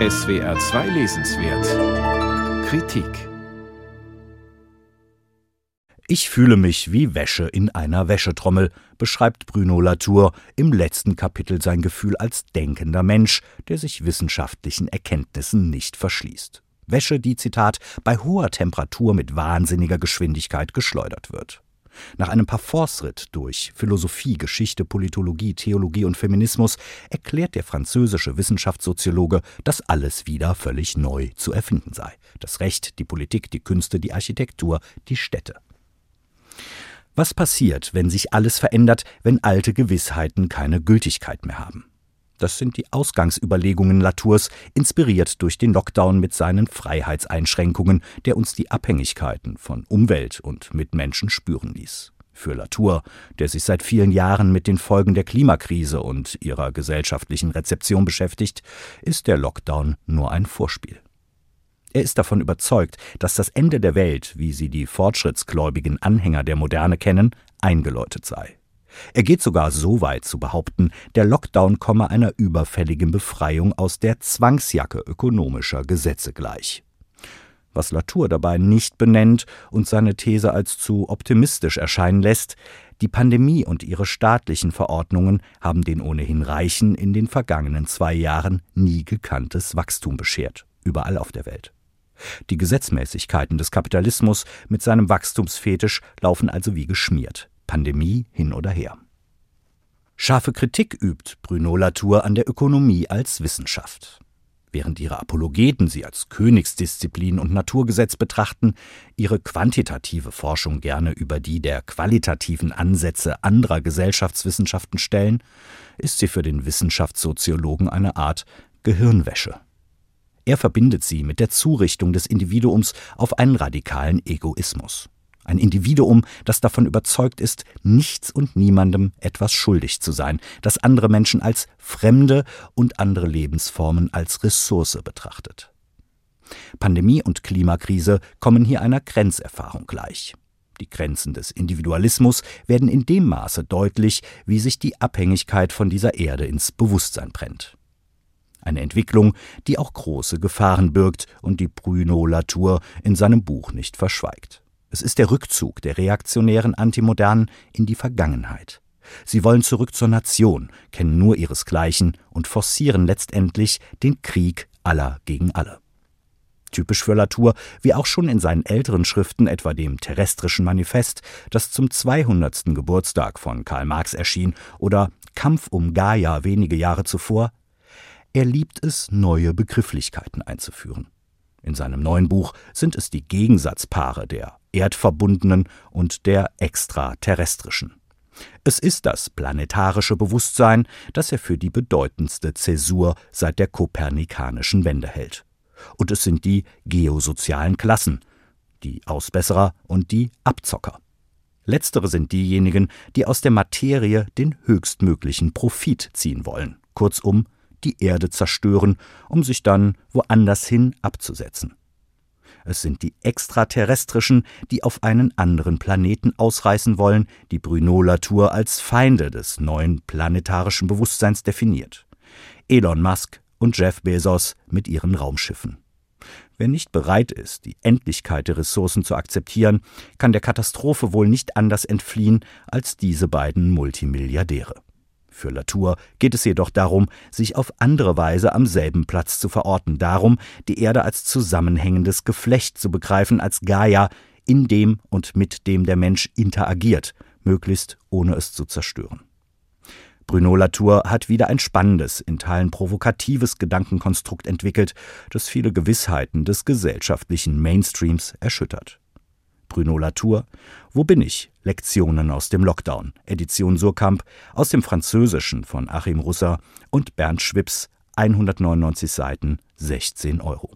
SWR 2 Lesenswert Kritik Ich fühle mich wie Wäsche in einer Wäschetrommel, beschreibt Bruno Latour im letzten Kapitel sein Gefühl als denkender Mensch, der sich wissenschaftlichen Erkenntnissen nicht verschließt. Wäsche, die, Zitat, bei hoher Temperatur mit wahnsinniger Geschwindigkeit geschleudert wird. Nach einem Parforce-Ritt durch Philosophie, Geschichte, Politologie, Theologie und Feminismus erklärt der französische Wissenschaftssoziologe, dass alles wieder völlig neu zu erfinden sei. Das Recht, die Politik, die Künste, die Architektur, die Städte. Was passiert, wenn sich alles verändert, wenn alte Gewissheiten keine Gültigkeit mehr haben? Das sind die Ausgangsüberlegungen Latours, inspiriert durch den Lockdown mit seinen Freiheitseinschränkungen, der uns die Abhängigkeiten von Umwelt und Mitmenschen spüren ließ. Für Latour, der sich seit vielen Jahren mit den Folgen der Klimakrise und ihrer gesellschaftlichen Rezeption beschäftigt, ist der Lockdown nur ein Vorspiel. Er ist davon überzeugt, dass das Ende der Welt, wie sie die fortschrittsgläubigen Anhänger der Moderne kennen, eingeläutet sei. Er geht sogar so weit zu behaupten, der Lockdown komme einer überfälligen Befreiung aus der Zwangsjacke ökonomischer Gesetze gleich. Was Latour dabei nicht benennt und seine These als zu optimistisch erscheinen lässt, die Pandemie und ihre staatlichen Verordnungen haben den ohnehin Reichen in den vergangenen zwei Jahren nie gekanntes Wachstum beschert, überall auf der Welt. Die Gesetzmäßigkeiten des Kapitalismus mit seinem Wachstumsfetisch laufen also wie geschmiert. Pandemie hin oder her. Scharfe Kritik übt Bruno Latour an der Ökonomie als Wissenschaft. Während ihre Apologeten sie als Königsdisziplin und Naturgesetz betrachten, ihre quantitative Forschung gerne über die der qualitativen Ansätze anderer Gesellschaftswissenschaften stellen, ist sie für den Wissenschaftssoziologen eine Art Gehirnwäsche. Er verbindet sie mit der Zurichtung des Individuums auf einen radikalen Egoismus. Ein Individuum, das davon überzeugt ist, nichts und niemandem etwas schuldig zu sein, das andere Menschen als Fremde und andere Lebensformen als Ressource betrachtet. Pandemie und Klimakrise kommen hier einer Grenzerfahrung gleich. Die Grenzen des Individualismus werden in dem Maße deutlich, wie sich die Abhängigkeit von dieser Erde ins Bewusstsein brennt. Eine Entwicklung, die auch große Gefahren birgt und die Bruno Latour in seinem Buch nicht verschweigt. Es ist der Rückzug der reaktionären Antimodernen in die Vergangenheit. Sie wollen zurück zur Nation, kennen nur ihresgleichen und forcieren letztendlich den Krieg aller gegen alle. Typisch für Latour, wie auch schon in seinen älteren Schriften, etwa dem Terrestrischen Manifest, das zum 200. Geburtstag von Karl Marx erschien, oder Kampf um Gaia wenige Jahre zuvor, er liebt es, neue Begrifflichkeiten einzuführen. In seinem neuen Buch sind es die Gegensatzpaare der erdverbundenen und der extraterrestrischen. Es ist das planetarische Bewusstsein, das er für die bedeutendste Zäsur seit der kopernikanischen Wende hält. Und es sind die geosozialen Klassen, die Ausbesserer und die Abzocker. Letztere sind diejenigen, die aus der Materie den höchstmöglichen Profit ziehen wollen, kurzum die Erde zerstören, um sich dann woanders hin abzusetzen. Es sind die Extraterrestrischen, die auf einen anderen Planeten ausreißen wollen, die Bruno Latour als Feinde des neuen planetarischen Bewusstseins definiert. Elon Musk und Jeff Bezos mit ihren Raumschiffen. Wer nicht bereit ist, die Endlichkeit der Ressourcen zu akzeptieren, kann der Katastrophe wohl nicht anders entfliehen als diese beiden Multimilliardäre. Für Latour geht es jedoch darum, sich auf andere Weise am selben Platz zu verorten, darum, die Erde als zusammenhängendes Geflecht zu begreifen, als Gaia, in dem und mit dem der Mensch interagiert, möglichst ohne es zu zerstören. Bruno Latour hat wieder ein spannendes, in Teilen provokatives Gedankenkonstrukt entwickelt, das viele Gewissheiten des gesellschaftlichen Mainstreams erschüttert. Bruno Latour. Wo bin ich? Lektionen aus dem Lockdown. Edition Surkamp aus dem Französischen von Achim Russer und Bernd Schwips. 199 Seiten, 16 Euro.